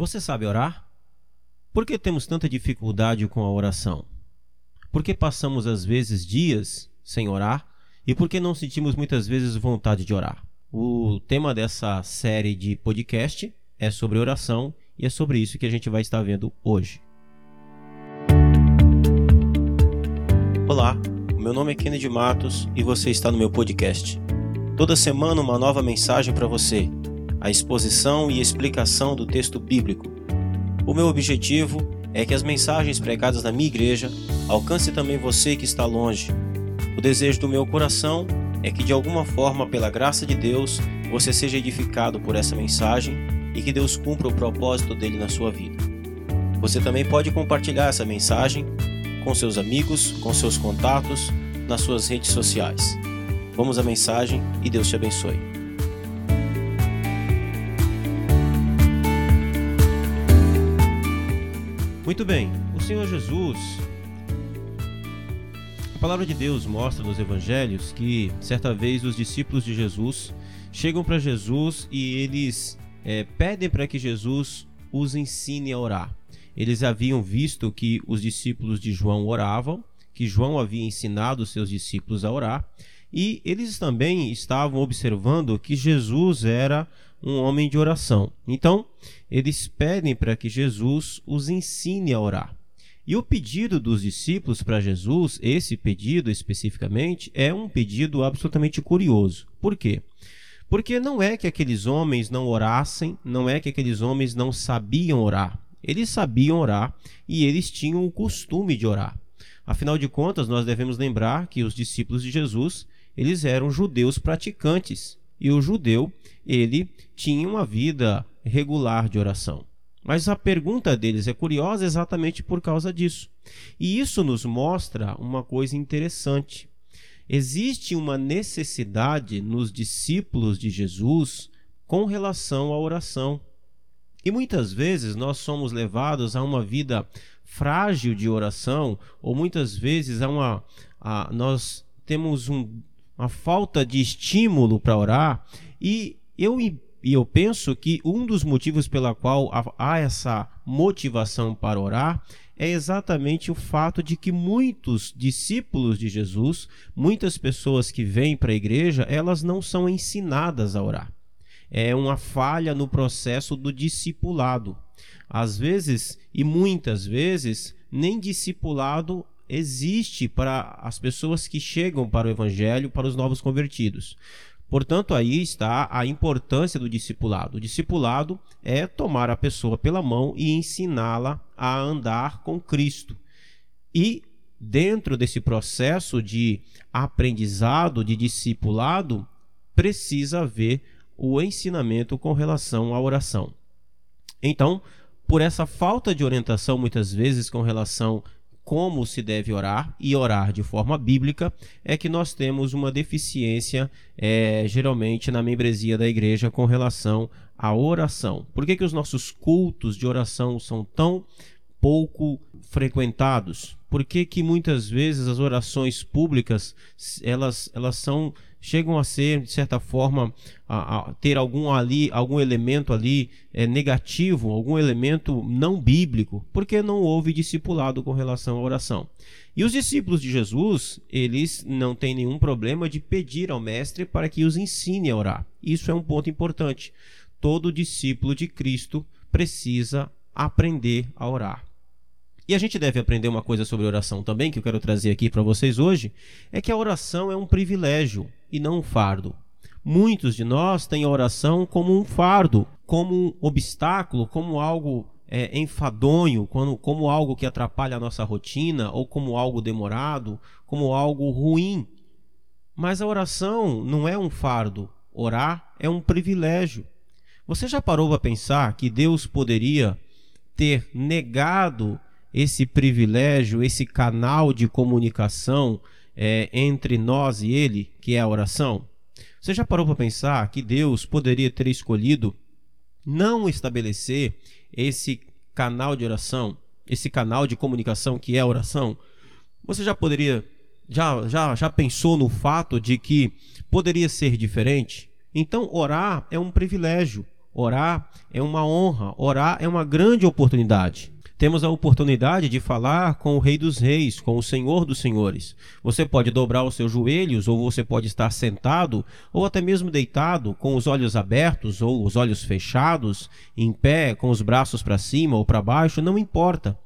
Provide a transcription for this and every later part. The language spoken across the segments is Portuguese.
Você sabe orar? Por que temos tanta dificuldade com a oração? Por que passamos às vezes dias sem orar? E por que não sentimos muitas vezes vontade de orar? O tema dessa série de podcast é sobre oração e é sobre isso que a gente vai estar vendo hoje. Olá, meu nome é Kennedy Matos e você está no meu podcast. Toda semana uma nova mensagem para você a exposição e explicação do texto bíblico. O meu objetivo é que as mensagens pregadas na minha igreja alcancem também você que está longe. O desejo do meu coração é que de alguma forma, pela graça de Deus, você seja edificado por essa mensagem e que Deus cumpra o propósito dele na sua vida. Você também pode compartilhar essa mensagem com seus amigos, com seus contatos, nas suas redes sociais. Vamos à mensagem e Deus te abençoe. Muito bem, o Senhor Jesus, a palavra de Deus mostra nos evangelhos que certa vez os discípulos de Jesus chegam para Jesus e eles é, pedem para que Jesus os ensine a orar. Eles haviam visto que os discípulos de João oravam, que João havia ensinado seus discípulos a orar, e eles também estavam observando que Jesus era um homem de oração. Então, eles pedem para que Jesus os ensine a orar. E o pedido dos discípulos para Jesus, esse pedido especificamente, é um pedido absolutamente curioso. Por quê? Porque não é que aqueles homens não orassem, não é que aqueles homens não sabiam orar. Eles sabiam orar e eles tinham o costume de orar. Afinal de contas, nós devemos lembrar que os discípulos de Jesus, eles eram judeus praticantes. E o judeu, ele tinha uma vida regular de oração. Mas a pergunta deles é curiosa exatamente por causa disso. E isso nos mostra uma coisa interessante. Existe uma necessidade nos discípulos de Jesus com relação à oração. E muitas vezes nós somos levados a uma vida frágil de oração, ou muitas vezes a uma, a, nós temos um, uma falta de estímulo para orar, e eu e eu penso que um dos motivos pela qual há essa motivação para orar é exatamente o fato de que muitos discípulos de Jesus, muitas pessoas que vêm para a igreja, elas não são ensinadas a orar. É uma falha no processo do discipulado. Às vezes, e muitas vezes, nem discipulado existe para as pessoas que chegam para o evangelho, para os novos convertidos. Portanto, aí está a importância do discipulado. O discipulado é tomar a pessoa pela mão e ensiná-la a andar com Cristo. E dentro desse processo de aprendizado, de discipulado, precisa haver o ensinamento com relação à oração. Então, por essa falta de orientação, muitas vezes, com relação como se deve orar e orar de forma bíblica, é que nós temos uma deficiência, é, geralmente, na membresia da igreja com relação à oração. Por que, que os nossos cultos de oração são tão pouco frequentados? Por que, que muitas vezes as orações públicas elas, elas são chegam a ser de certa forma a, a ter algum ali algum elemento ali é, negativo, algum elemento não bíblico, porque não houve discipulado com relação à oração. E os discípulos de Jesus, eles não têm nenhum problema de pedir ao mestre para que os ensine a orar. Isso é um ponto importante. Todo discípulo de Cristo precisa aprender a orar. E a gente deve aprender uma coisa sobre oração também, que eu quero trazer aqui para vocês hoje, é que a oração é um privilégio e não um fardo. Muitos de nós têm a oração como um fardo, como um obstáculo, como algo é, enfadonho, como, como algo que atrapalha a nossa rotina, ou como algo demorado, como algo ruim. Mas a oração não é um fardo, orar é um privilégio. Você já parou para pensar que Deus poderia ter negado esse privilégio, esse canal de comunicação é, entre nós e Ele, que é a oração? Você já parou para pensar que Deus poderia ter escolhido não estabelecer esse canal de oração, esse canal de comunicação que é a oração? Você já poderia, já, já, já pensou no fato de que poderia ser diferente? Então, orar é um privilégio. Orar é uma honra, orar é uma grande oportunidade. Temos a oportunidade de falar com o Rei dos Reis, com o Senhor dos Senhores. Você pode dobrar os seus joelhos, ou você pode estar sentado, ou até mesmo deitado, com os olhos abertos ou os olhos fechados, em pé, com os braços para cima ou para baixo, não importa.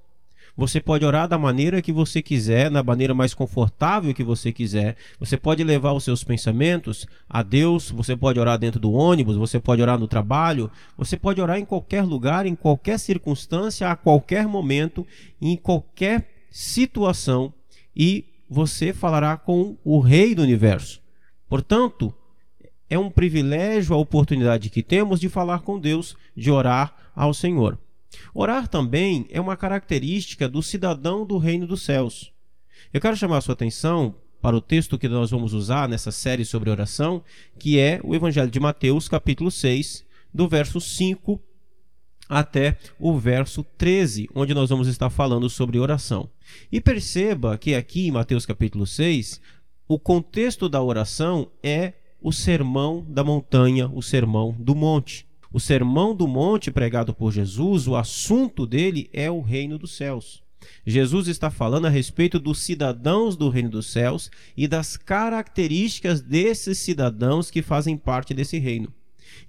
Você pode orar da maneira que você quiser, na maneira mais confortável que você quiser. Você pode levar os seus pensamentos a Deus, você pode orar dentro do ônibus, você pode orar no trabalho, você pode orar em qualquer lugar, em qualquer circunstância, a qualquer momento, em qualquer situação e você falará com o Rei do universo. Portanto, é um privilégio a oportunidade que temos de falar com Deus, de orar ao Senhor. Orar também é uma característica do cidadão do reino dos céus. Eu quero chamar a sua atenção para o texto que nós vamos usar nessa série sobre oração, que é o Evangelho de Mateus, capítulo 6, do verso 5 até o verso 13, onde nós vamos estar falando sobre oração. E perceba que aqui em Mateus capítulo 6, o contexto da oração é o sermão da montanha, o sermão do monte. O Sermão do Monte pregado por Jesus, o assunto dele é o reino dos céus. Jesus está falando a respeito dos cidadãos do reino dos céus e das características desses cidadãos que fazem parte desse reino.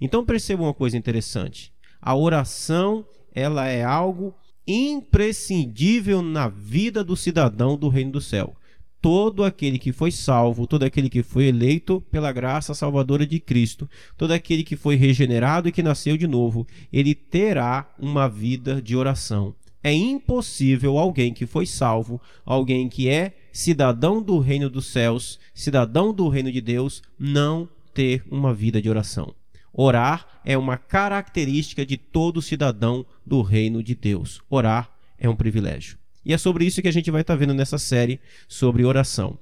Então perceba uma coisa interessante. A oração, ela é algo imprescindível na vida do cidadão do reino do céu todo aquele que foi salvo, todo aquele que foi eleito pela graça salvadora de Cristo, todo aquele que foi regenerado e que nasceu de novo, ele terá uma vida de oração. É impossível alguém que foi salvo, alguém que é cidadão do reino dos céus, cidadão do reino de Deus, não ter uma vida de oração. Orar é uma característica de todo cidadão do reino de Deus. Orar é um privilégio. E é sobre isso que a gente vai estar vendo nessa série sobre oração.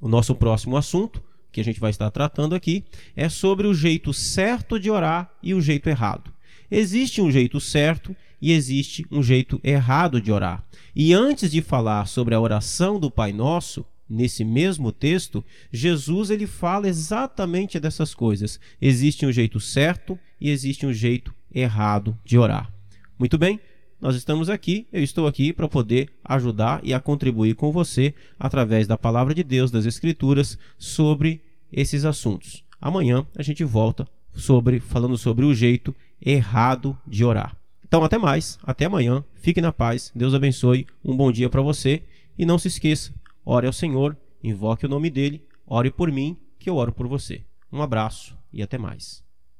O nosso próximo assunto, que a gente vai estar tratando aqui, é sobre o jeito certo de orar e o jeito errado. Existe um jeito certo e existe um jeito errado de orar. E antes de falar sobre a oração do Pai Nosso, nesse mesmo texto, Jesus ele fala exatamente dessas coisas. Existe um jeito certo e existe um jeito errado de orar. Muito bem? Nós estamos aqui, eu estou aqui para poder ajudar e a contribuir com você através da palavra de Deus, das Escrituras, sobre esses assuntos. Amanhã a gente volta sobre falando sobre o jeito errado de orar. Então até mais, até amanhã. Fique na paz. Deus abençoe. Um bom dia para você e não se esqueça, ore ao Senhor, invoque o nome dele, ore por mim, que eu oro por você. Um abraço e até mais.